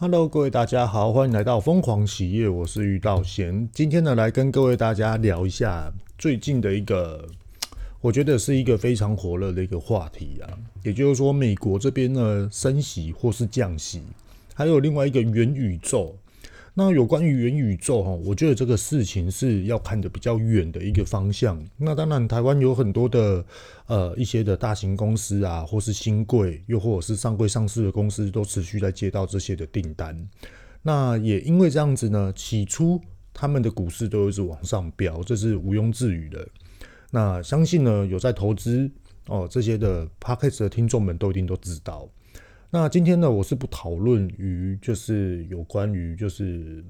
Hello，各位大家好，欢迎来到疯狂启业，我是于道贤。今天呢，来跟各位大家聊一下最近的一个，我觉得是一个非常火热的一个话题啊。也就是说，美国这边呢升息或是降息，还有另外一个元宇宙。那有关于元宇宙哈，我觉得这个事情是要看得比较远的一个方向。那当然，台湾有很多的呃一些的大型公司啊，或是新贵，又或者是上柜上市的公司，都持续在接到这些的订单。那也因为这样子呢，起初他们的股市都一直往上飙，这是毋庸置疑的。那相信呢，有在投资哦这些的 Podcast 的听众们都一定都知道。那今天呢，我是不讨论于就是有关于就是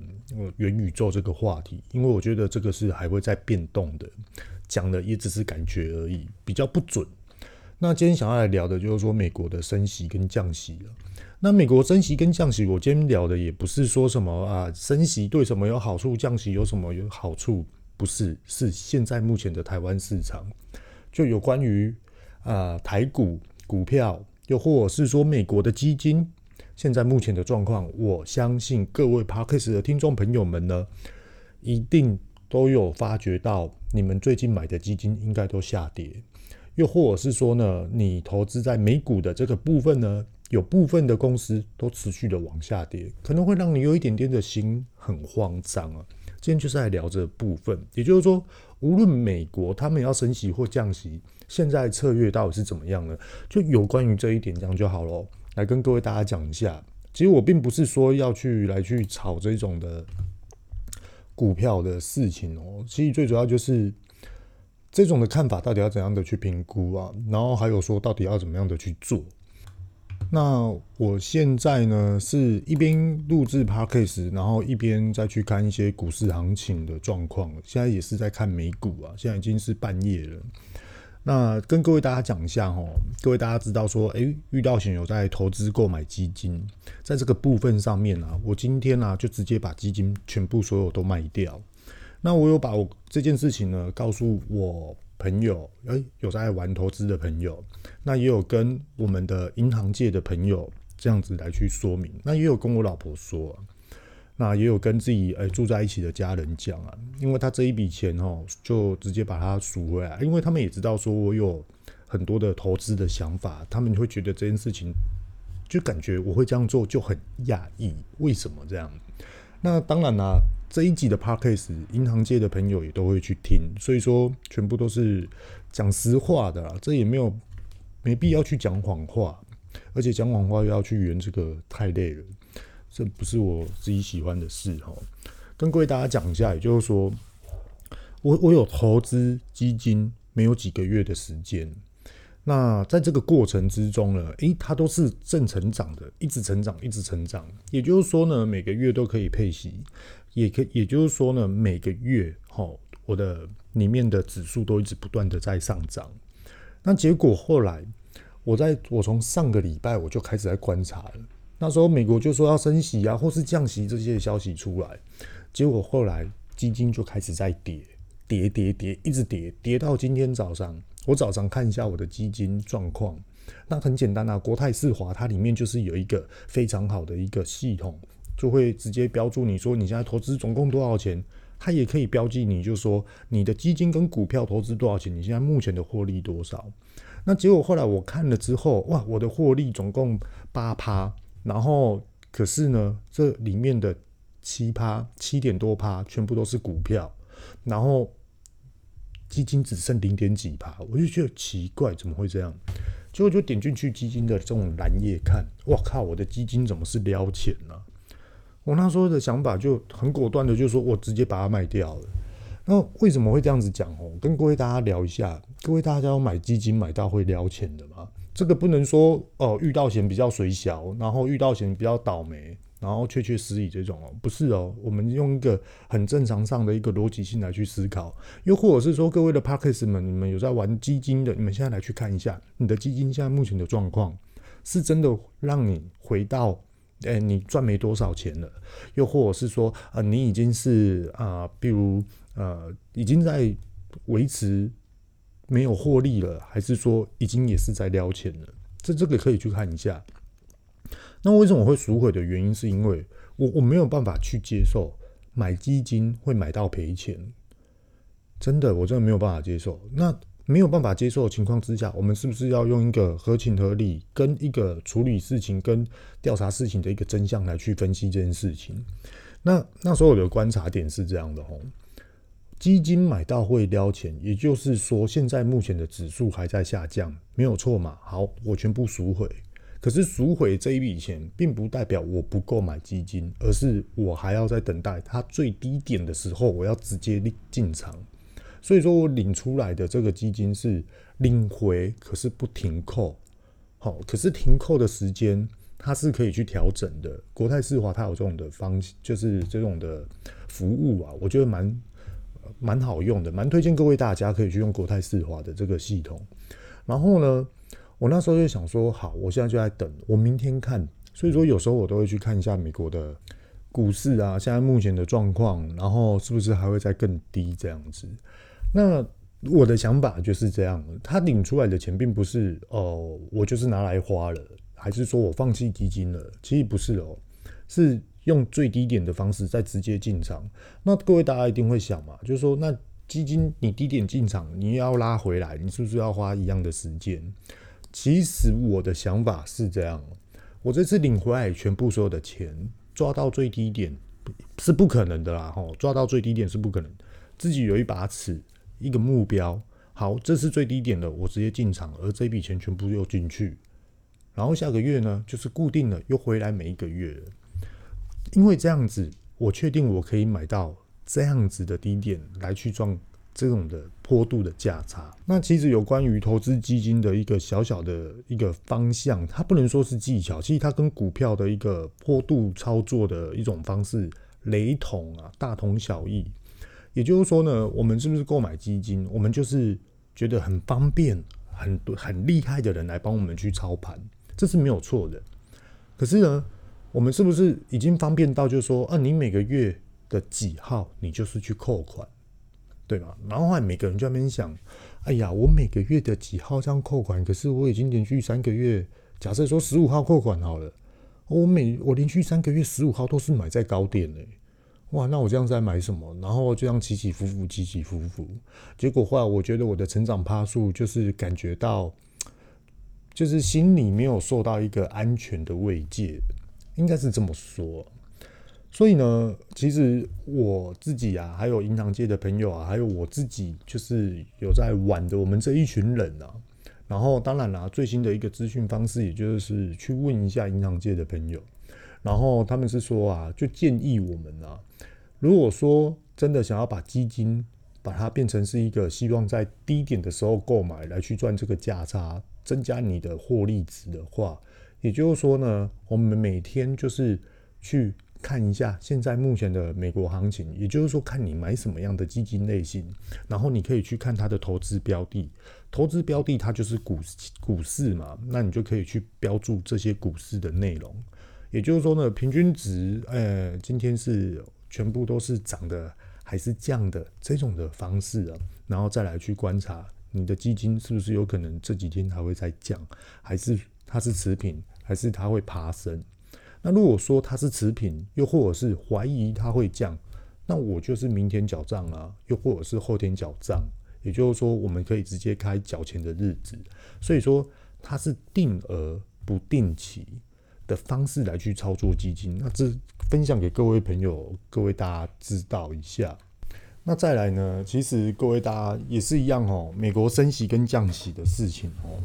元宇宙这个话题，因为我觉得这个是还会再变动的，讲的也只是感觉而已，比较不准。那今天想要来聊的就是说美国的升息跟降息了。那美国升息跟降息，我今天聊的也不是说什么啊，升息对什么有好处，降息有什么有好处，不是，是现在目前的台湾市场就有关于啊台股股票。又或者是说，美国的基金现在目前的状况，我相信各位 Podcast 的听众朋友们呢，一定都有发觉到，你们最近买的基金应该都下跌。又或者是说呢，你投资在美股的这个部分呢，有部分的公司都持续的往下跌，可能会让你有一点点的心很慌张啊。今天就是来聊这部分，也就是说，无论美国他们要升息或降息。现在策略到底是怎么样呢？就有关于这一点这样就好了，来跟各位大家讲一下。其实我并不是说要去来去炒这种的股票的事情哦。其实最主要就是这种的看法到底要怎样的去评估啊？然后还有说到底要怎么样的去做。那我现在呢是一边录制 Podcast，然后一边再去看一些股市行情的状况。现在也是在看美股啊，现在已经是半夜了。那跟各位大家讲一下哈，各位大家知道说，诶，遇到险有在投资购买基金，在这个部分上面啊，我今天呢、就直接把基金全部所有都卖掉。那我有把我这件事情呢告诉我朋友，诶，有在玩投资的朋友，那也有跟我们的银行界的朋友这样子来去说明，那也有跟我老婆说。那也有跟自己诶住在一起的家人讲啊，因为他这一笔钱哦，就直接把它赎回来，因为他们也知道说我有很多的投资的想法，他们会觉得这件事情就感觉我会这样做就很讶异，为什么这样？那当然啦、这一集的 Podcast 银行界的朋友也都会去听，所以说全部都是讲实话的啦，这也没有没必要去讲谎话，而且讲谎话又要去圆这个太累了。这不是我自己喜欢的事哈，跟各位大家讲一下，也就是说，我我有投资基金没有几个月的时间，那在这个过程之中呢，诶，它都是正成长的，一直成长，一直成长。也就是说呢，每个月都可以配息，也可也就是说呢，每个月哈，我的里面的指数都一直不断的在上涨。那结果后来，我在我从上个礼拜我就开始在观察了。那时候美国就说要升息啊，或是降息这些消息出来，结果后来基金就开始在跌，跌跌跌，一直跌，跌到今天早上。我早上看一下我的基金状况，那很简单啊，国泰世华它里面就是有一个非常好的一个系统，就会直接标注你说你现在投资总共多少钱，它也可以标记你，就说你的基金跟股票投资多少钱，你现在目前的获利多少。那结果后来我看了之后，哇，我的获利总共八趴。然后，可是呢，这里面的七趴、七点多趴，全部都是股票，然后基金只剩零点几趴，我就觉得奇怪，怎么会这样？结果就点进去基金的这种蓝页看，哇靠，我的基金怎么是撩钱呢？我那时候的想法就很果断的，就是说我直接把它卖掉了。那为什么会这样子讲哦？跟各位大家聊一下，各位大家要买基金买到会撩钱的吗？这个不能说哦，遇到险比较水小，然后遇到险比较倒霉，然后确确实实这种哦，不是哦，我们用一个很正常上的一个逻辑性来去思考，又或者是说各位的 Podcast 们，你们有在玩基金的，你们现在来去看一下你的基金现在目前的状况，是真的让你回到，诶，你赚没多少钱了，又或者是说，呃，你已经是啊、呃，比如呃，已经在维持。没有获利了，还是说已经也是在撩钱了？这这个可以去看一下。那为什么我会赎回的原因，是因为我我没有办法去接受买基金会买到赔钱，真的，我真的没有办法接受。那没有办法接受的情况之下，我们是不是要用一个合情合理、跟一个处理事情、跟调查事情的一个真相来去分析这件事情？那那时候我的观察点是这样的哦，基金买到会撩钱，也就是说，现在目前的指数还在下降，没有错嘛？好，我全部赎回。可是赎回这一笔钱，并不代表我不购买基金，而是我还要在等待它最低点的时候，我要直接进场。所以说我领出来的这个基金是领回，可是不停扣。好，可是停扣的时间它是可以去调整的。国泰世华它有这种的方，就是这种的服务啊，我觉得蛮蛮好用的，蛮推荐各位大家可以去用国泰世华的这个系统。然后呢，我那时候就想说，好，我现在就在等，我明天看。所以说，有时候我都会去看一下美国的股市啊，现在目前的状况，然后是不是还会再更低这样子。那我的想法就是这样，他领出来的钱并不是哦，我就是拿来花了，还是说我放弃基金了？其实不是哦，是用最低点的方式再直接进场。那各位大家一定会想嘛，就是说，那基金你低点进场，你要拉回来，你是不是要花一样的时间？其实我的想法是这样，我这次领回来全部所有的钱抓到最低点是不可能的啦，吼，抓到最低点是不可能。自己有一把尺，一个目标，好，这是最低点的，我直接进场，而这笔钱全部又进去，然后下个月呢，就是固定的又回来每一个月，因为这样子，我确定我可以买到这样子的低点来去赚。这种的坡度的价差，那其实有关于投资基金的一个小小的一个方向，它不能说是技巧，其实它跟股票的一个坡度操作的一种方式雷同啊，大同小异。也就是说呢，我们是不是购买基金，我们就是觉得很方便，很很厉害的人来帮我们去操盘，这是没有错的。可是呢，我们是不是已经方便到就是说，啊，你每个月的几号，你就是去扣款？对吧？然后后来每个人就在那边想，哎呀，我每个月的几号这样扣款？可是我已经连续三个月，假设说十五号扣款好了，我每我连续三个月十五号都是买在高点呢。哇，那我这样在买什么？然后就这样起起伏伏，起起伏伏，结果后来我觉得我的成长趴数就是感觉到，就是心里没有受到一个安全的慰藉，应该是这么说。所以呢，其实我自己啊，还有银行界的朋友啊，还有我自己，就是有在玩的我们这一群人啊。然后当然啦，最新的一个资讯方式，也就是去问一下银行界的朋友。然后他们是说啊，就建议我们啊，如果说真的想要把基金把它变成是一个希望在低点的时候购买来去赚这个价差，增加你的获利值的话，也就是说呢，我们每天就是去。看一下现在目前的美国行情，也就是说，看你买什么样的基金类型，然后你可以去看它的投资标的，投资标的它就是股股市嘛，那你就可以去标注这些股市的内容。也就是说呢，平均值，呃，今天是全部都是涨的还是降的这种的方式啊，然后再来去观察你的基金是不是有可能这几天还会再降，还是它是持平，还是它会爬升。那如果说它是持平，又或者是怀疑它会降，那我就是明天缴账啊，又或者是后天缴账，也就是说我们可以直接开缴钱的日子。所以说它是定额不定期的方式来去操作基金。那这分享给各位朋友，各位大家知道一下。那再来呢，其实各位大家也是一样哦，美国升息跟降息的事情哦。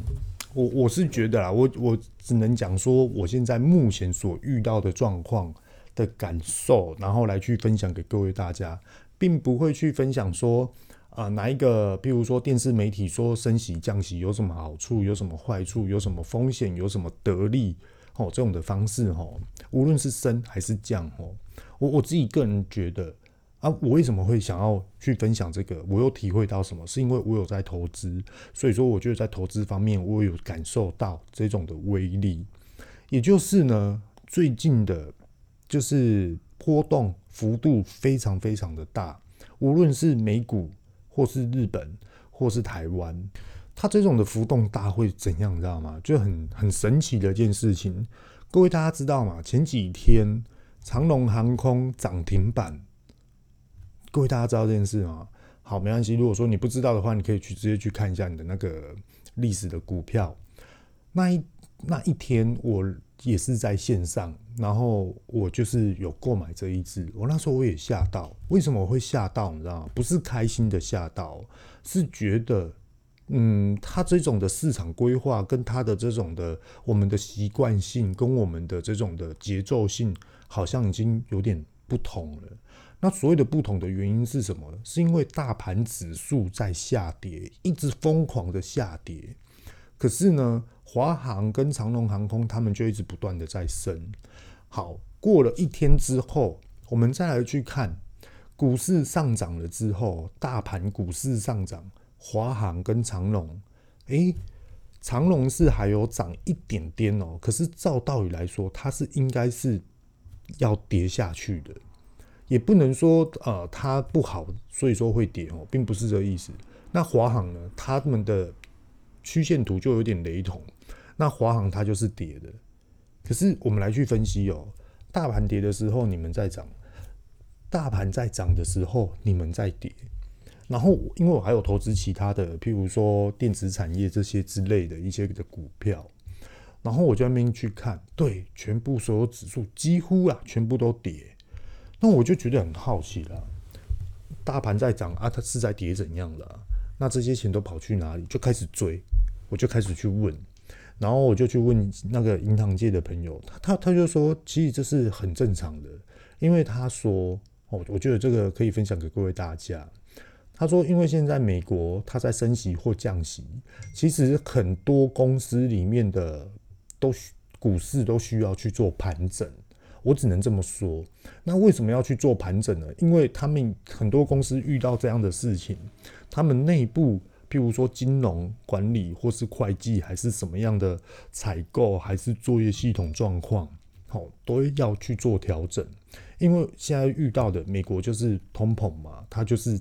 我我是觉得啦，我我只能讲说，我现在目前所遇到的状况的感受，然后来去分享给各位大家，并不会去分享说啊、哪一个，譬如说电视媒体说升息降息有什么好处，有什么坏处，有什么风险，有什么得利哦，这种的方式哦，无论是升还是降哦，我我自己个人觉得。啊，我为什么会想要去分享这个？我又体会到什么？是因为我有在投资，所以说我觉得在投资方面，我有感受到这种的威力。也就是呢，最近的，就是波动幅度非常非常的大，无论是美股，或是日本，或是台湾，它这种的浮动大会怎样？你知道吗？就很很神奇的一件事情。各位大家知道吗？前几天长龙航空涨停板，各位大家知道这件事吗？好，没关系。如果说你不知道的话，你可以去直接去看一下你的那个历史的股票。那一那一天，我也是在线上，然后我就是有购买这一支。我那时候我也吓到，为什么我会吓到？你知道吗？不是开心的吓到，是觉得。嗯，他这种的市场规划跟他的这种的我们的习惯性跟我们的这种的节奏性，好像已经有点不同了。那所谓的不同的原因是什么呢？是因为大盘指数在下跌，一直疯狂的下跌。可是呢，华航跟长荣航空他们就一直不断的在升。好，过了一天之后，我们再来去看股市上涨了之后，大盘股市上涨。华航跟长荣，诶，长龙是还有涨一点点哦，可是照道理来说，它是应该是要跌下去的，也不能说呃它不好，所以说会跌哦，并不是这个意思。那华航呢，他们的曲线图就有点雷同，那华航它就是跌的，可是我们来去分析哦，大盘跌的时候你们在涨，大盘在涨的时候你们在跌。然后，因为我还有投资其他的，譬如说电子产业这些之类的一些的股票，然后我就那边去看，对，全部所有指数几乎啊全部都跌，那我就觉得很好奇了，大盘在涨啊，它是在跌怎样的？那这些钱都跑去哪里？就开始追，我就开始去问，然后我就去问那个银行界的朋友，他他他就说，其实这是很正常的，因为他说，哦，我觉得这个可以分享给各位大家。他说：“因为现在美国它在升息或降息，其实很多公司里面的都股市都需要去做盘整。我只能这么说。那为什么要去做盘整呢？因为他们很多公司遇到这样的事情，他们内部譬如说金融管理或是会计，还是什么样的采购，还是作业系统状况，好，都要去做调整。因为现在遇到的美国就是通膨嘛，它就是。”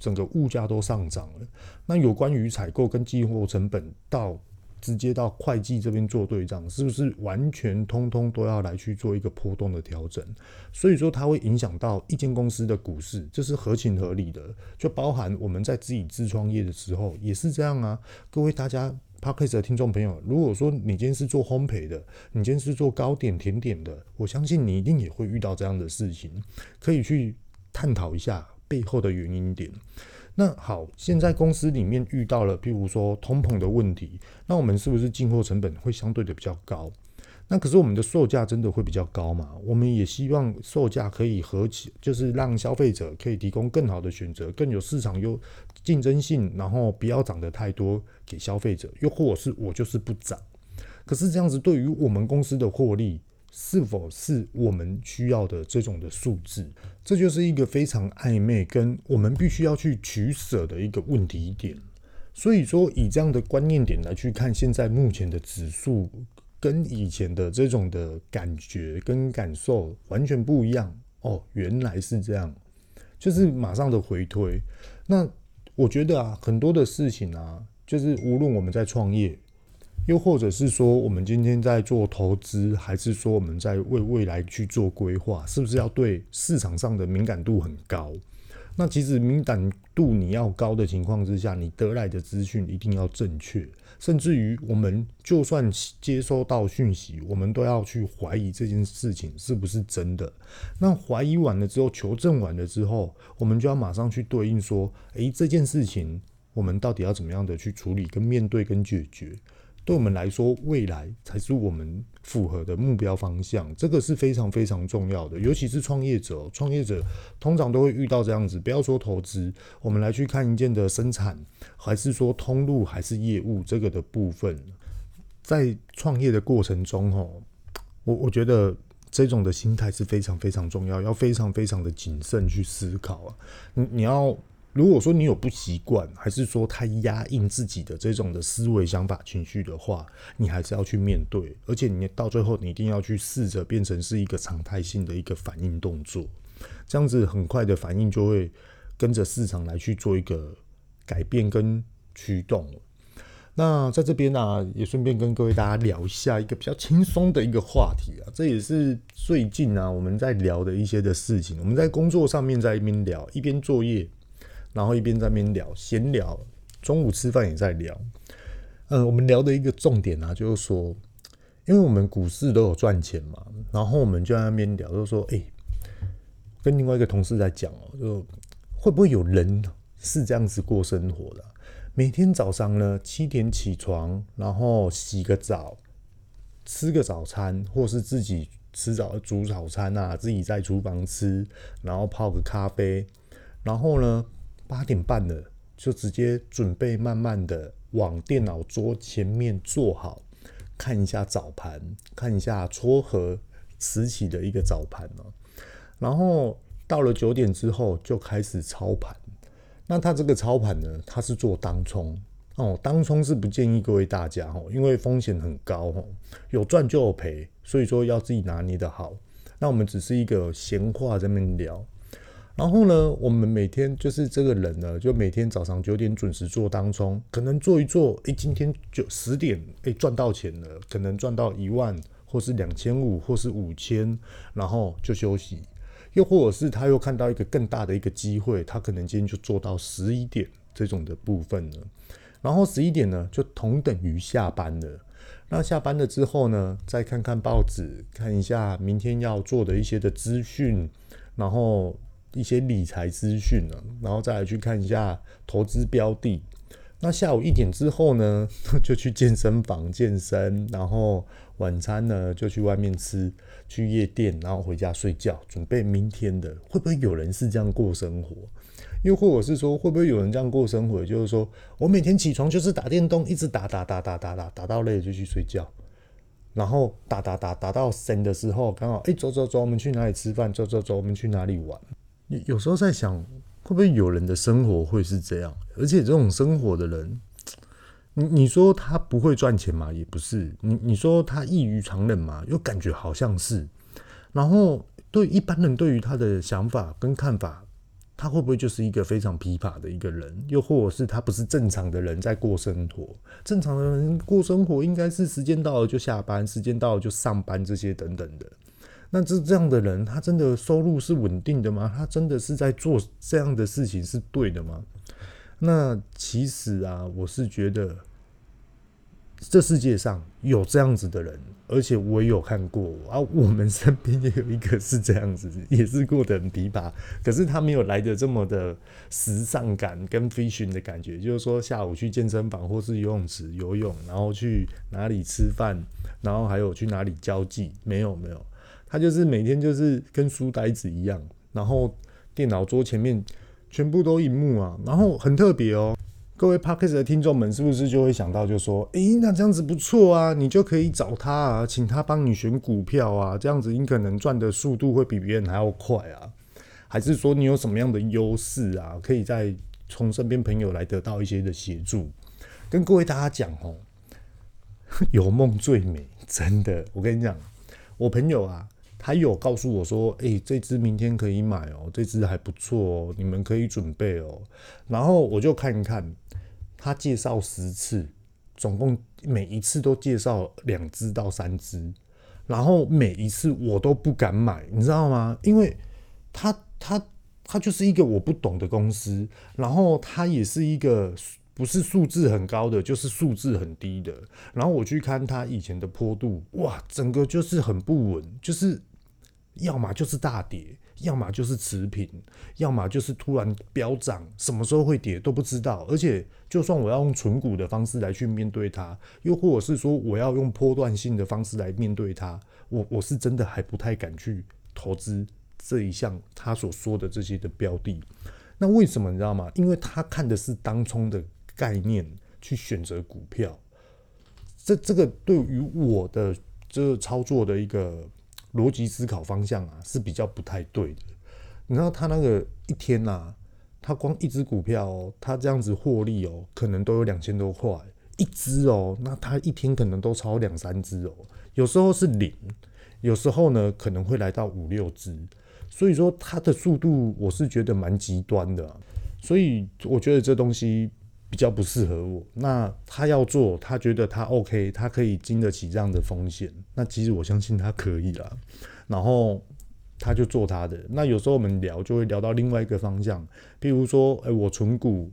整个物价都上涨了，那有关于采购跟进货成本到直接到会计这边做对账，是不是完全通通都要来去做一个波动的调整？所以说它会影响到一间公司的股市，这是合情合理的。就包含我们在自己自创业的时候也是这样啊。各位大家 Podcast 的听众朋友，如果说你今天是做烘焙的，你今天是做糕点甜点的，我相信你一定也会遇到这样的事情，可以去探讨一下。背后的原因点，那好，现在公司里面遇到了，譬如说通膨的问题，那我们是不是进货成本会相对的比较高？那可是我们的售价真的会比较高吗？我们也希望售价可以合起，就是让消费者可以提供更好的选择，更有市场有竞争性，然后不要涨得太多给消费者，又或是我就是不涨。可是这样子对于我们公司的获利，是否是我们需要的这种的数字？这就是一个非常暧昧，跟我们必须要去取舍的一个问题点。所以说，以这样的观念点来去看，现在目前的指数跟以前的这种的感觉跟感受完全不一样哦。原来是这样，就是马上的回推。那我觉得啊，很多的事情啊，就是无论我们在创业。又或者是说，我们今天在做投资，还是说我们在为未来去做规划，是不是要对市场上的敏感度很高？那其实敏感度你要高的情况之下，你得来的资讯一定要正确，甚至于我们就算接收到讯息，我们都要去怀疑这件事情是不是真的。那怀疑完了之后，求证完了之后，我们就要马上去对应说，诶，这件事情我们到底要怎么样的去处理、跟面对、跟解决？对我们来说，未来才是我们符合的目标方向，这个是非常非常重要的。尤其是创业者，创业者通常都会遇到这样子。不要说投资，我们来去看一件的生产，还是说通路，还是业务这个的部分，在创业的过程中，吼，我我觉得这种的心态是非常非常重要，要非常非常的谨慎去思考啊。你你要。如果说你有不习惯，还是说太压抑自己的这种的思维、想法、情绪的话，你还是要去面对，而且你到最后你一定要去试着变成是一个常态性的一个反应动作，这样子很快的反应就会跟着市场来去做一个改变跟驱动。那在这边呢、也顺便跟各位大家聊一下一个比较轻松的一个话题啊，这也是最近啊我们在聊的一些的事情。我们在工作上面在一边聊，一边作业，然后一边在那边聊闲聊，中午吃饭也在聊。嗯，我们聊的一个重点啊，就是说，因为我们股市都有赚钱嘛，然后我们就在那边聊，就是说，哎、跟另外一个同事在讲哦，就会不会有人是这样子过生活的？每天早上呢，七点起床，然后洗个澡，吃个早餐，或是自己吃早煮早餐啊，自己在厨房吃，然后泡个咖啡，然后呢，八点半了就直接准备慢慢的往电脑桌前面坐好，看一下早盘，看一下撮合迟起的一个早盘哦，然后到了九点之后就开始操盘。那他这个操盘呢，他是做当冲哦，当冲是不建议各位大家哦，因为风险很高哦，有赚就有赔，所以说要自己拿捏得好。那我们只是一个闲话在那边聊，然后呢，我们每天就是这个人呢，就每天早上九点准时做当冲，可能做一做，诶，今天就十点，诶，赚到钱了，可能赚到一万，或是两千五，或是五千，然后就休息。又或者是他又看到一个更大的一个机会，他可能今天就做到十一点这种的部分了，然后十一点呢就同等于下班了。那下班了之后呢，再看看报纸，看一下明天要做的一些的资讯，然后一些理财资讯呢，然后再来去看一下投资标的。那下午一点之后呢，就去健身房健身，然后晚餐呢就去外面吃，去夜店，然后回家睡觉，准备明天的。会不会有人是这样过生活？又或者是说，会不会有人这样过生活？就是说我每天起床就是打电动，一直打打打打打打，打到累就去睡觉，然后打打打打到神的时候，刚好哎走走走，我们去哪里吃饭？走走走，我们去哪里玩？有时候在想。会不会有人的生活会是这样？而且这种生活的人，你你说他不会赚钱嘛？也不是。你你说他异于常人嘛？又感觉好像是。然后对一般人对于他的想法跟看法，他会不会就是一个非常琵琶的一个人？又或者是他不是正常的人在过生活？正常的人过生活应该是时间到了就下班，时间到了就上班这些等等的。那这这样的人，他真的收入是稳定的吗？他真的是在做这样的事情是对的吗？那其实啊，我是觉得这世界上有这样子的人，而且我也有看过啊，我们身边也有一个是这样子，也是过得很琵琶，可是他没有来的这么的时尚感跟 fashion 的感觉，就是说下午去健身房或是游泳池游泳，然后去哪里吃饭，然后还有去哪里交际，没有没有。他就是每天就是跟书呆子一样，然后电脑桌前面全部都荧幕啊，然后很特别哦。各位 Podcast 的听众们是不是就会想到就说，诶，那这样子不错啊，你就可以找他啊，请他帮你选股票啊，这样子你可能赚的速度会比别人还要快啊？还是说你有什么样的优势啊，可以再从身边朋友来得到一些的协助？跟各位大家讲哦，有梦最美，真的，我跟你讲，我朋友啊。他有告诉我说：“诶、这只明天可以买哦，这只还不错哦，你们可以准备哦。”然后我就看一看，他介绍十次，总共每一次都介绍两只到三只，然后每一次我都不敢买，你知道吗？因为他他他就是一个我不懂的公司，然后他也是一个不是数字很高的，就是数字很低的。然后我去看他以前的坡度，哇，整个就是很不稳，就是。要么就是大跌，要么就是持平，要么就是突然飙涨，什么时候会跌都不知道。而且，就算我要用存股的方式来去面对它，又或者是说我要用波段性的方式来面对它，我我是真的还不太敢去投资这一项他所说的这些的标的。那为什么你知道吗？因为他看的是当冲的概念去选择股票，这这个对于我的这操作的一个。逻辑思考方向啊是比较不太对的。你知道他那个一天呐、啊，他光一只股票哦，他这样子获利哦，可能都有两千多块一只哦。那他一天可能都超两三只哦，有时候是零，有时候呢可能会来到五六只。所以说他的速度我是觉得蛮极端的。所以我觉得这东西比较不适合我。那他要做，他觉得他 OK，他可以经得起这样的风险。那其实我相信他可以啦。然后他就做他的。那有时候我们聊就会聊到另外一个方向，譬如说，哎、我存股，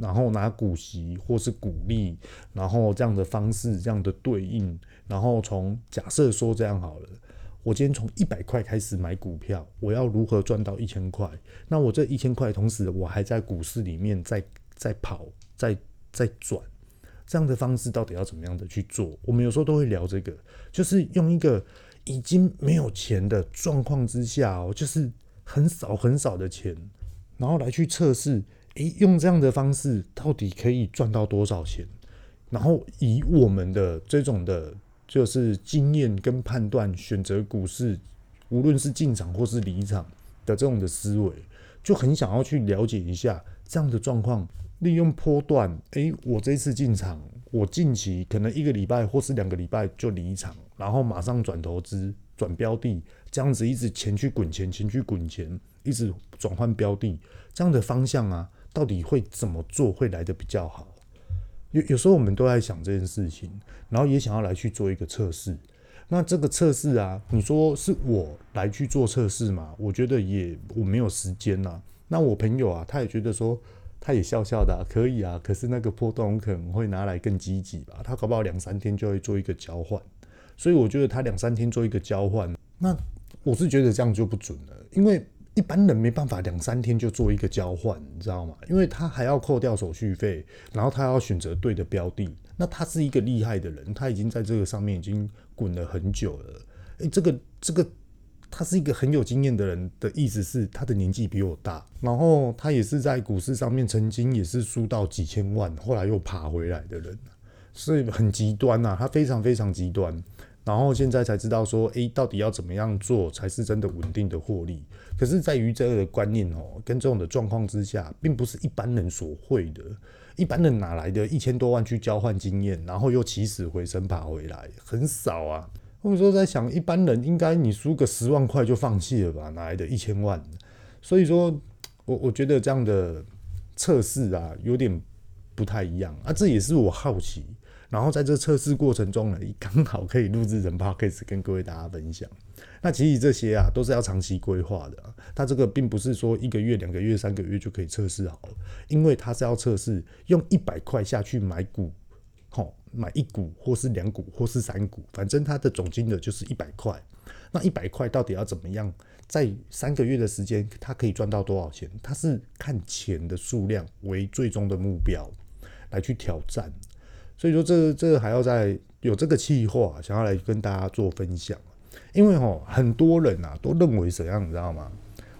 然后拿股息或是股利，然后这样的方式，这样的对应，然后从假设说这样好了。我今天从一百块开始买股票，我要如何赚到一千块？那我这一千块，同时我还在股市里面在在跑，在在转，这样的方式到底要怎么样的去做？我们有时候都会聊这个，就是用一个已经没有钱的状况之下哦，就是很少很少的钱，然后来去测试，诶，用这样的方式到底可以赚到多少钱？然后以我们的这种的。就是经验跟判断，选择股市，无论是进场或是离场的这种的思维，就很想要去了解一下这样的状况。利用波段，诶，我这次进场，我近期可能一个礼拜或是两个礼拜就离场，然后马上转投资、转标的，这样子一直钱去滚钱，钱去滚钱，一直转换标的，这样的方向啊，到底会怎么做会来的比较好？有有时候我们都在想这件事情，然后也想要来去做一个测试。那这个测试啊，你说是我来去做测试吗？我觉得也我没有时间呐。那我朋友啊，他也觉得说，他也笑笑的，可以啊。可是那个波动可能会拿来更积极吧？他搞不好两三天就会做一个交换。所以我觉得他两三天做一个交换，那我是觉得这样就不准了，因为。一般人没办法两三天就做一个交换，你知道吗？因为他还要扣掉手续费，然后他要选择对的标的。那他是一个厉害的人，他已经在这个上面已经滚了很久了。诶，这个这个，他是一个很有经验的人的意思是，他的年纪比我大，然后他也是在股市上面曾经也是输到几千万，后来又爬回来的人，所以很极端呐，他非常非常极端。然后现在才知道说，诶，到底要怎么样做才是真的稳定的获利？可是，在于这个观念哦，跟这种的状况之下，并不是一般人所会的。一般人哪来的一千多万去交换经验，然后又起死回生爬回来？很少啊。或者说，在想一般人应该你输个十万块就放弃了吧？哪来的一千万？所以说，我我觉得这样的测试啊，有点不太一样啊。这也是我好奇。然后在这测试过程中呢，刚好可以录制成 podcast 跟各位大家分享。那其实这些啊，都是要长期规划的。它这个并不是说一个月、两个月、三个月就可以测试好了，因为它是要测试用一百块下去买股，买一股或是两股或是三股，反正它的总金额就是一百块。那一百块到底要怎么样，在三个月的时间，它可以赚到多少钱？它是看钱的数量为最终的目标来去挑战。所以说这，这还要在有这个计划，想要来跟大家做分享。因为吼，很多人啊都认为怎样，你知道吗？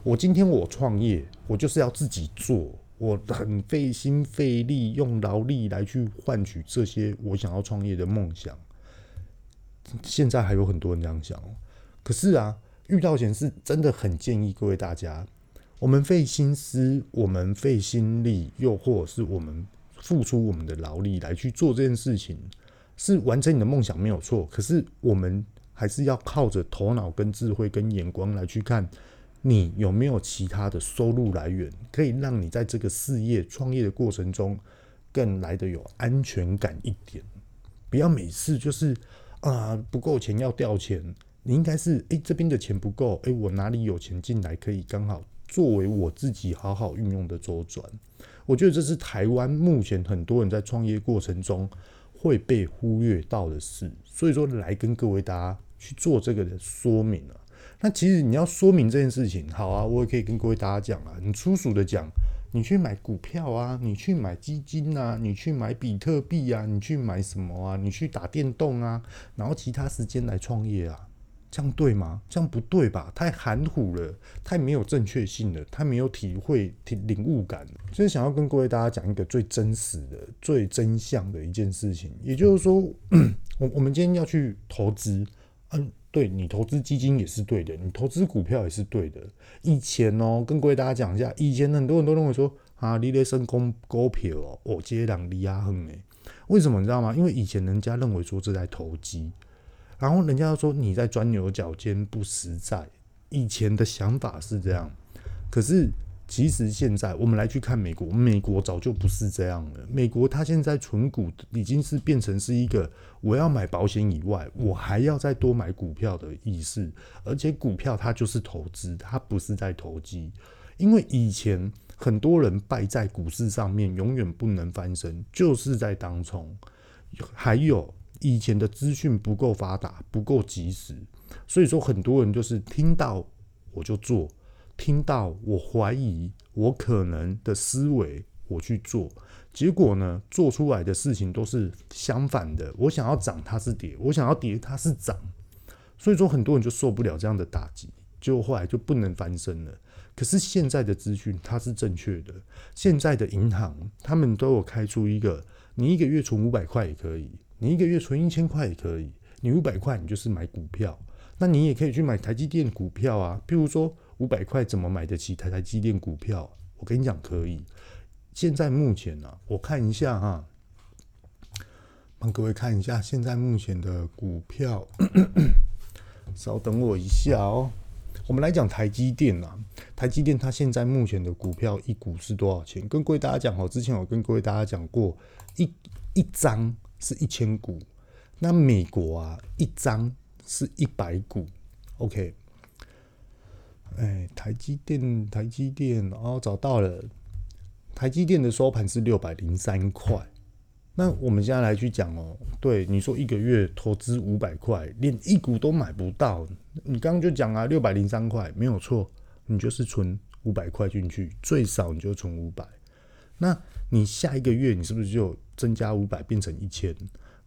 我今天我创业，我就是要自己做，我很费心费力，用劳力来去换取这些我想要创业的梦想。现在还有很多人这样想。可是啊，遇到钱是真的很建议各位大家，我们费心思，我们费心力，又或者是我们。付出我们的劳力来去做这件事情，是完成你的梦想没有错。可是我们还是要靠着头脑、跟智慧、跟眼光来去看，你有没有其他的收入来源，可以让你在这个事业创业的过程中更来得有安全感一点。不要每次就是啊不够钱要调钱，你应该是诶这边的钱不够，诶我哪里有钱进来可以刚好作为我自己好好运用的周转。我觉得这是台湾目前很多人在创业过程中会被忽略到的事，所以说来跟各位大家去做这个的说明啊。那其实你要说明这件事情，好啊，我也可以跟各位大家讲啊。你粗俗的讲，你去买股票啊，你去买基金啊，你去买比特币啊，你去买什么啊？你去打电动啊，然后其他时间来创业啊。这样对吗？这样不对吧？太含糊了，太没有正确性了，太没有体会、体领悟感。所以想要跟各位大家讲一个最真实的、最真相的一件事情，也就是说，我我们今天要去投资，嗯，对，你投资基金也是对的，你投资股票也是对的。以前哦，跟各位大家讲一下，以前很多人都认为说啊，你咧升公股票哦，我接两离啊哼诶，为什么你知道吗？因为以前人家认为说这在投机。然后人家说你在钻牛角尖不实在，以前的想法是这样，可是其实现在我们来去看美国，美国早就不是这样了。美国它现在存股已经是变成是一个我要买保险以外，我还要再多买股票的意思。而且股票它就是投资，它不是在投机。因为以前很多人败在股市上面，永远不能翻身，就是在当冲。还有以前的资讯不够发达，不够及时，所以说很多人就是听到我就做。听到我怀疑我可能的思维，我去做，结果呢，做出来的事情都是相反的。我想要涨，它是跌；我想要跌，它是涨。所以说，很多人就受不了这样的打击，就后来就不能翻身了。可是现在的资讯它是正确的，现在的银行他们都有开出一个，你一个月存五百块也可以，你一个月存一千块也可以，你五百块你就是买股票，那你也可以去买台积电股票啊，譬如说。五百块怎么买得起台台积电股票？我跟你讲可以。现在目前呢、啊，我看一下哈，帮各位看一下现在目前的股票。稍等我一下哦。我们来讲台积电啊，台积电它现在目前的股票一股是多少钱？跟各位大家讲哦，之前我跟各位大家讲过，一一张是一千股，那美国啊一张是一百股。OK。哎，台积电，台积电，哦，找到了。台积电的收盘是六百零三块。那我们现在来去讲哦，对，你说一个月投资五百块，连一股都买不到。你刚刚就讲啊，六百零三块没有错，你就是存五百块进去，最少你就存五百。那你下一个月你是不是就增加五百变成一千？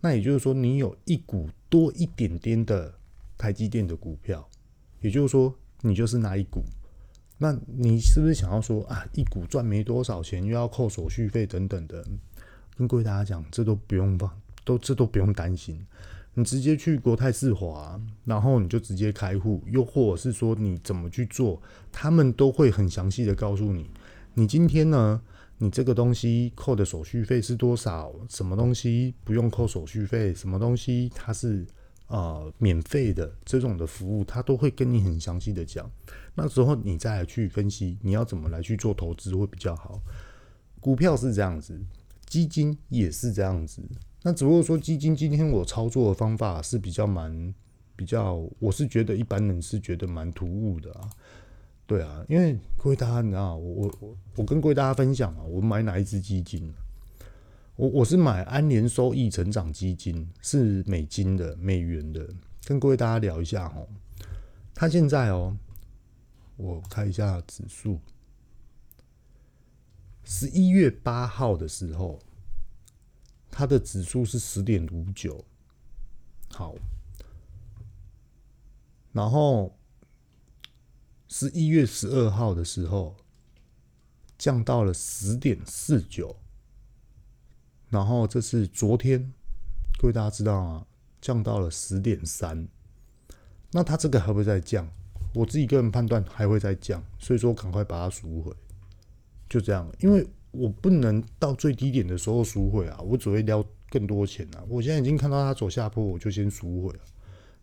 那也就是说，你有一股多一点点的台积电的股票，也就是说。你就是那一股，那你是不是想要说啊，一股赚没多少钱，又要扣手续费等等的？跟各位大家讲，这都不用放，都这都不用担心。你直接去国泰世华，然后你就直接开户，又或者是说你怎么去做，他们都会很详细的告诉你。你今天呢，你这个东西扣的手续费是多少？什么东西不用扣手续费？什么东西它是？呃，免费的这种的服务，他都会跟你很详细的讲。那时候你再来去分析，你要怎么来去做投资会比较好。股票是这样子，基金也是这样子。那只不过说基金今天我操作的方法是比较蛮比较，我是觉得一般人是觉得蛮突兀的啊。对啊，因为各位大家你知道，我我我跟各位大家分享啊，我买哪一支基金？我我是买安联收益成长基金，是美金的、美元的，跟各位大家聊一下哦。它现在哦，我看一下指数，十一月八号的时候，它的指数是十点五九，好，然后十一月十二号的时候，降到了十点四九。然后这是昨天，各位大家知道啊，降到了十点三。那它这个还会再降？我自己个人判断还会再降，所以说赶快把它赎回，就这样。因为我不能到最低点的时候赎回啊，我只会撩更多钱啊。我现在已经看到它走下坡，我就先赎回了。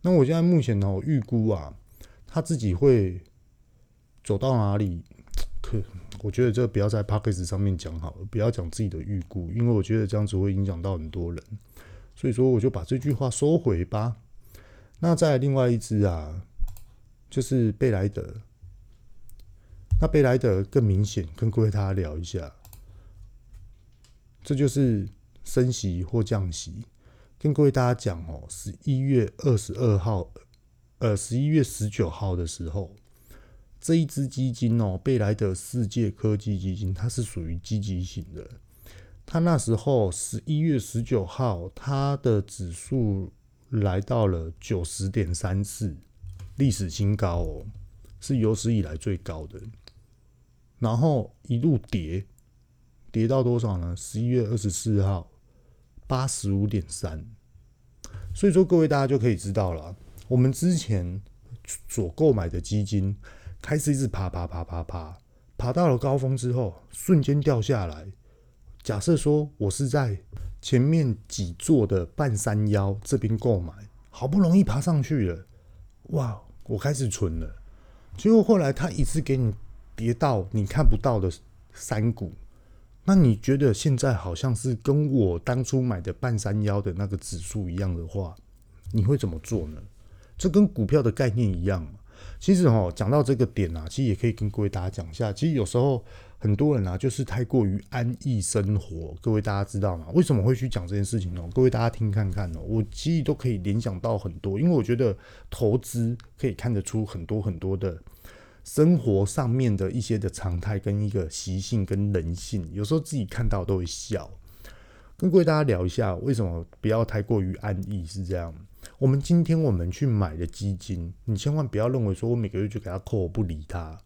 那我现在目前呢，我预估啊，它自己会走到哪里？可。我觉得这个不要在 Podcast 上面讲好了，不要讲自己的预估，因为我觉得这样子会影响到很多人，所以说我就把这句话收回吧。那再另外一支啊，就是贝莱德。那贝莱德更明显，跟各位大家聊一下，这就是升息或降息。跟各位大家讲哦，十一月二十二号，呃，十一月十九号的时候。这一支基金哦，贝莱德世界科技基金，它是属于积极型的。它那时候十一月十九号，它的指数来到了九十点三四，历史新高哦，是有史以来最高的。然后一路跌，跌到多少呢？十一月二十四号，八十五点三。所以说，各位大家就可以知道了，我们之前所购买的基金。开始一直爬爬爬爬爬，爬到了高峰之后，瞬间掉下来。假设说我是在前面几座的半山腰这边购买，好不容易爬上去了，哇！我开始存了。结果后来他一次给你跌到你看不到的山谷，那你觉得现在好像是跟我当初买的半山腰的那个指数一样的话，你会怎么做呢？这跟股票的概念一样。其实哦，讲到这个点啊，其实也可以跟各位大家讲一下。其实有时候很多人啊，就是太过于安逸生活。各位大家知道吗？为什么会去讲这件事情呢？各位大家听看看哦，我其实都可以联想到很多，因为我觉得投资可以看得出很多很多的生活上面的一些的常态跟一个习性跟人性，有时候自己看到都会笑。跟各位大家聊一下，为什么不要太过于安逸？是这样。我们今天我们去买的基金，你千万不要认为说我每个月就给他扣，我不理他。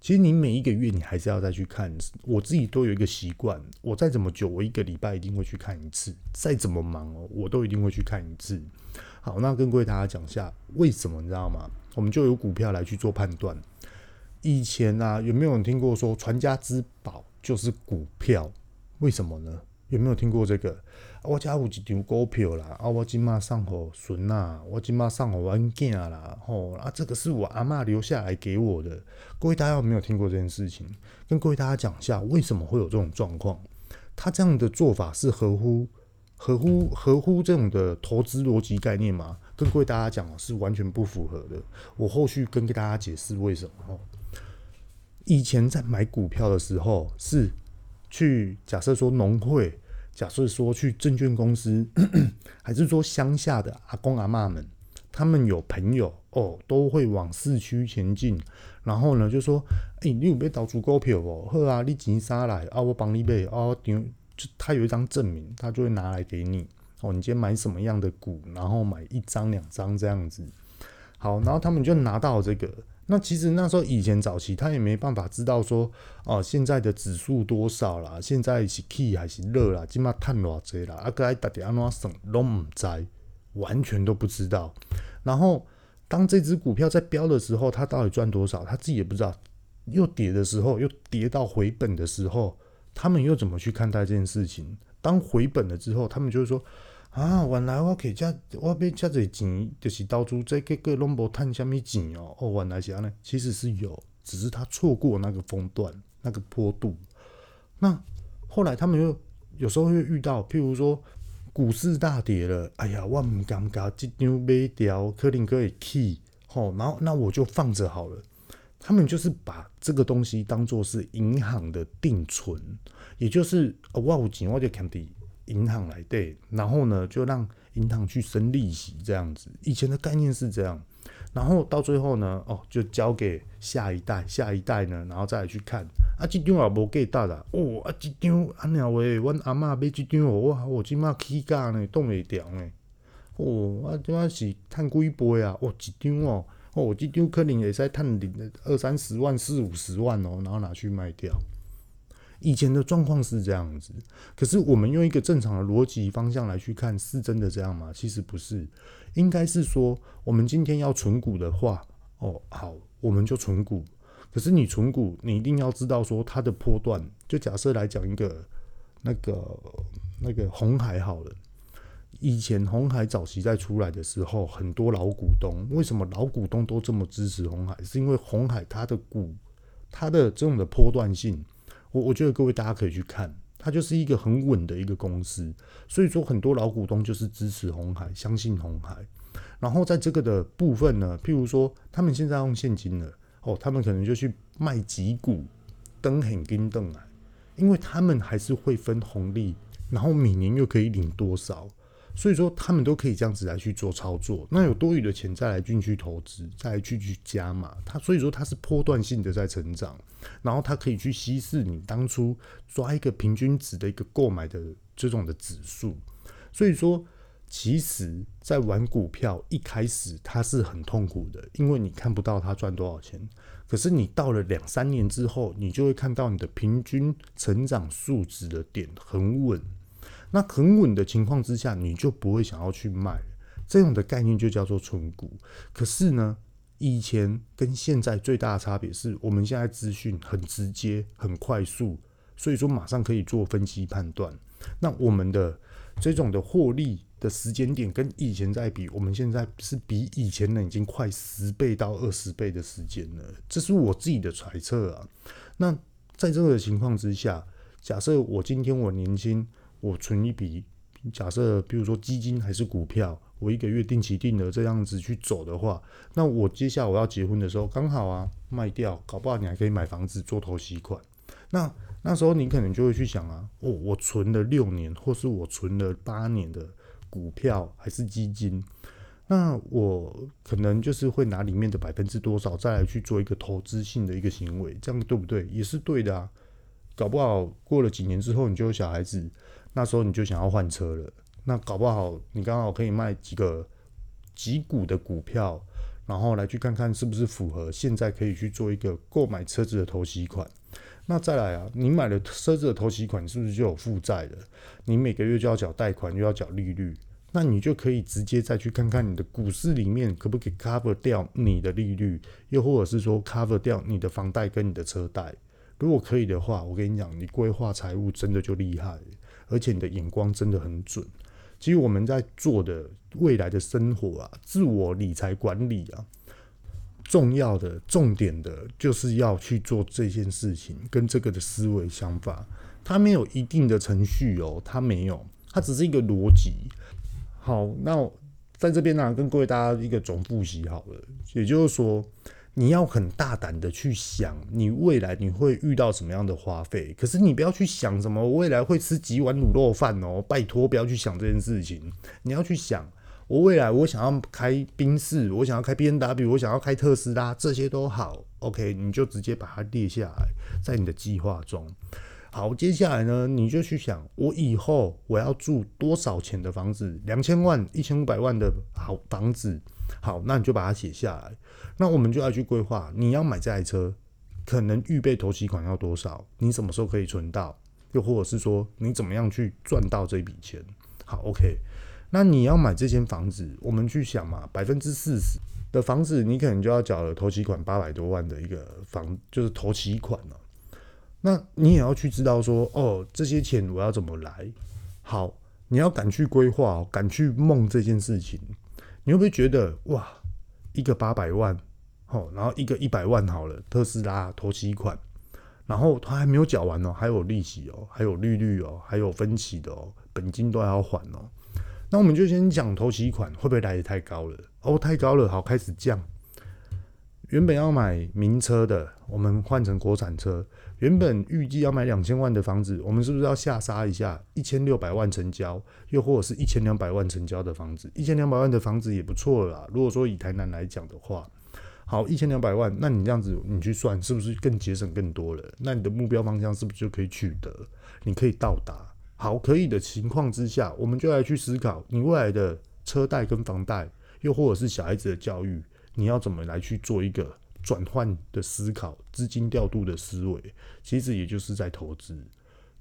其实你每一个月你还是要再去看。我自己都有一个习惯，我再怎么久，我一个礼拜一定会去看一次。再怎么忙哦，我都一定会去看一次。好，那跟各位大家讲一下为什么，你知道吗？我们就有股票来去做判断。以前啊，有没有人听过说传家之宝就是股票？为什么呢？有没有听过这个？我家有一张股票啦，啊，我今嘛送给孙啊，我今嘛送给我囝啦，吼啊，这个是我阿嬷留下来给我的。各位大家有没有听过这件事情？跟各位大家讲一下，为什么会有这种状况？他这样的做法是合乎、合乎、合乎这种的投资逻辑概念吗？跟各位大家讲，是完全不符合的。我后续跟给大家解释为什么。以前在买股票的时候，是去假设说农会。假设说去证券公司，还是说乡下的阿公阿嬷们，他们有朋友哦，都会往市区前进。然后呢，就说：“哎、你有没有投资股票哦？好啊，你钱啥来啊？我帮你买啊。就他有一张证明，他就会拿来给你哦。你今天买什么样的股，然后买一张两张这样子。好，然后他们就拿到这个。”那其实那时候以前早期他也没办法知道说哦，现在的指数多少啦，现在是起还是落啦，今嘛赚偌济啦，啊该打点安怎省拢唔知，完全都不知道。然后当这只股票在飙的时候，他到底赚多少，他自己也不知道。又跌的时候，又跌到回本的时候，他们又怎么去看待这件事情？当回本了之后，他们就是说。啊，原来我可以这，我俾这侪钱，就是投资这个个拢无赚什么钱哦。哦，原来是安尼，其实是有，只是他错过那个峰段，那个坡度。那后来他们又有时候会遇到，譬如说股市大跌了，哎呀，我唔敢搞这张买掉，可能可以起，吼，然后那我就放着好了。他们就是把这个东西当做是银行的定存，也就是我有钱我就肯定。银行来对，然后呢，就让银行去生利息这样子。以前的概念是这样，然后到最后呢，哦，就交给下一代，下一代呢，然后再来去看。啊，这张也无给大啦，哦，啊，这张啊鸟喂，阮阿嬷买这张，哇，我今嘛起价呢，冻未掉呢。哦，啊，这是赚几倍啊？哦，一张哦，哦，这张可能会使赚二三十万、四五十万哦，然后拿去卖掉。以前的状况是这样子，可是我们用一个正常的逻辑方向来去看，是真的这样吗？其实不是，应该是说，我们今天要存股的话，哦，好，我们就存股。可是你存股，你一定要知道说它的波段。就假设来讲一个那个那个红海好了，以前红海早期在出来的时候，很多老股东，为什么老股东都这么支持红海？是因为红海它的股，它的这种的波段性。我我觉得各位大家可以去看，它就是一个很稳的一个公司，所以说很多老股东就是支持红海，相信红海。然后在这个的部分呢，譬如说他们现在用现金了，哦，他们可能就去卖几股，登很跟登来，因为他们还是会分红利，然后每年又可以领多少。所以说，他们都可以这样子来去做操作。那有多余的钱再来进去投资，再来去去加码。它所以说它是波段性的在成长，然后它可以去稀释你当初抓一个平均值的一个购买的这种的指数。所以说，其实在玩股票一开始它是很痛苦的，因为你看不到它赚多少钱。可是你到了两三年之后，你就会看到你的平均成长数值的点很稳。那很稳的情况之下，你就不会想要去卖，这种的概念就叫做存股。可是呢，以前跟现在最大的差别是，我们现在资讯很直接、很快速，所以说马上可以做分析判断。那我们的这种的获利的时间点跟以前在比，我们现在是比以前呢已经快十倍到二十倍的时间了，这是我自己的揣测啊。那在这个情况之下，假设我今天我年轻，我存一笔，假设比如说基金还是股票，我一个月定期定额这样子去走的话，那我接下来我要结婚的时候刚好啊卖掉，搞不好你还可以买房子做头期款。那那时候你可能就会去想啊，哦，我存了六年，或是我存了八年的。股票还是基金，那我可能就是会拿里面的百分之多少再来去做一个投资性的一个行为，这样对不对？也是对的啊。搞不好过了几年之后，你就有小孩子，那时候你就想要换车了，那搞不好你刚好可以卖几个几股的股票，然后来去看看是不是符合现在可以去做一个购买车子的头息款。那再来啊，你买了车子的头息款，是不是就有负债了？你每个月就要缴贷款，又要缴利率，那你就可以直接再去看看你的股市里面可不可以 cover 掉你的利率，又或者是说 cover 掉你的房贷跟你的车贷。如果可以的话，我跟你讲，你规划财务真的就厉害，而且你的眼光真的很准。其实我们在做的未来的生活啊，自我理财管理啊。重要的重点的就是要去做这件事情，跟这个的思维想法，它没有一定的程序哦，它没有，它只是一个逻辑。好，那在这边呢、跟各位大家一个总复习好了，也就是说，你要很大胆的去想，你未来你会遇到什么样的花费，可是你不要去想什么未来会吃几碗卤肉饭哦，拜托不要去想这件事情，你要去想。我未来我想要开宾士，我想要开 B N W，我想要开特斯拉，这些都好，OK，你就直接把它列下来，在你的计划中。好，接下来呢，你就去想，我以后我要住多少钱的房子？两千万、一千五百万的好房子，好，那你就把它写下来。那我们就要去规划，你要买这台车，可能预备头期款要多少？你什么时候可以存到？又或者是说，你怎么样去赚到这笔钱？好，OK。那你要买这间房子，我们去想嘛，百分之四十的房子，你可能就要缴了头期款八百多万的一个房，就是头期款了。那你也要去知道说，哦，这些钱我要怎么来？好，你要敢去规划，敢去梦这件事情。你会不会觉得哇，一个八百万，好，然后一个一百万好了，特斯拉头期款，然后它还没有缴完哦，还有利息哦，还有利率哦，还有分期的哦，本金都还要还哦。那我们就先讲头期款会不会来的太高了？哦，太高了，好，开始降。原本要买名车的，我们换成国产车。原本预计要买两千万的房子，我们是不是要下杀一下，一千六百万成交，又或者是一千两百万成交的房子？一千两百万的房子也不错啦。如果说以台南来讲的话，好，一千两百万，那你这样子你去算，是不是更节省更多了？那你的目标方向是不是就可以取得？你可以到达。好，可以的情况之下，我们就来去思考你未来的车贷跟房贷，又或者是小孩子的教育，你要怎么来去做一个转换的思考、资金调度的思维。其实也就是在投资，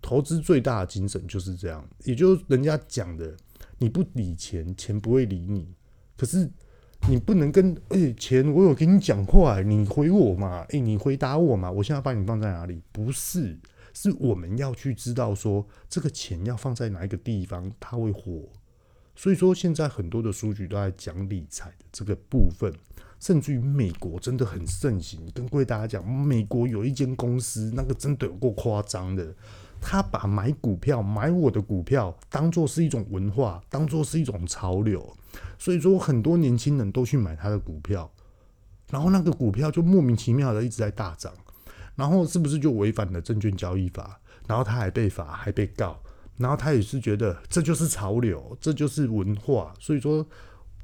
投资最大的精神就是这样，也就是人家讲的，你不理钱，钱不会理你。可是你不能跟哎、欸、钱，我有跟你讲话，你回我嘛？诶、欸，你回答我嘛？我现在把你放在哪里？不是。是我们要去知道说，这个钱要放在哪一个地方，它会火。所以说，现在很多的数据都在讲理财的这个部分，甚至于美国真的很盛行。跟各位大家讲，美国有一间公司，那个真的有够夸张的，他把买股票、买我的股票当做是一种文化，当做是一种潮流。所以说，很多年轻人都去买他的股票，然后那个股票就莫名其妙的一直在大涨。然后是不是就违反了证券交易法？然后他还被罚，还被告。然后他也是觉得这就是潮流，这就是文化。所以说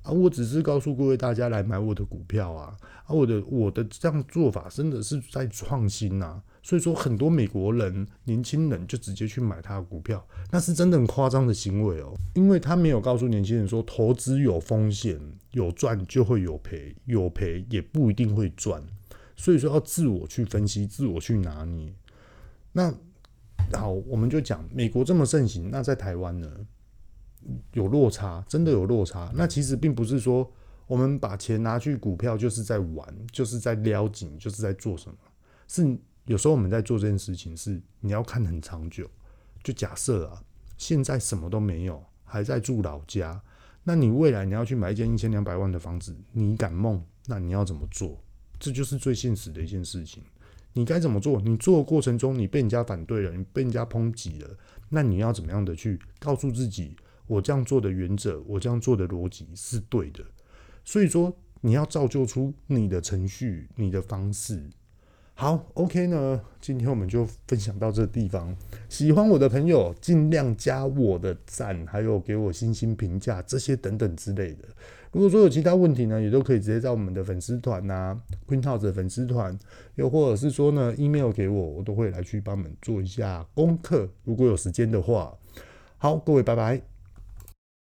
啊，我只是告诉各位大家来买我的股票啊，啊，我的我的这样做法真的是在创新呐。所以说很多美国人年轻人就直接去买他的股票，那是真的很夸张的行为哦，因为他没有告诉年轻人说投资有风险，有赚就会有赔，有赔也不一定会赚。所以说要自我去分析，自我去拿捏。那好，我们就讲美国这么盛行，那在台湾呢，有落差，真的有落差。那其实并不是说我们把钱拿去股票就是在玩，就是在撩紧，就是在做什么。是有时候我们在做这件事情，是你要看很长久。就假设啊，现在什么都没有，还在住老家，那你未来你要去买一间一千两百万的房子，你敢梦？那你要怎么做？这就是最现实的一件事情。你该怎么做？你做的过程中，你被人家反对了，你被人家抨击了，那你要怎么样的去告诉自己，我这样做的原则，我这样做的逻辑是对的。所以说，你要造就出你的程序，你的方式。好，OK 呢，今天我们就分享到这地方。喜欢我的朋友，尽量加我的赞，还有给我星星评价这些等等之类的。如果说有其他问题呢，也都可以直接在我们的粉丝团呐，Queenhouse 的粉丝团，又或者是说呢，email 给我，我都会来去帮你们做一下功课。如果有时间的话，好，各位，拜拜。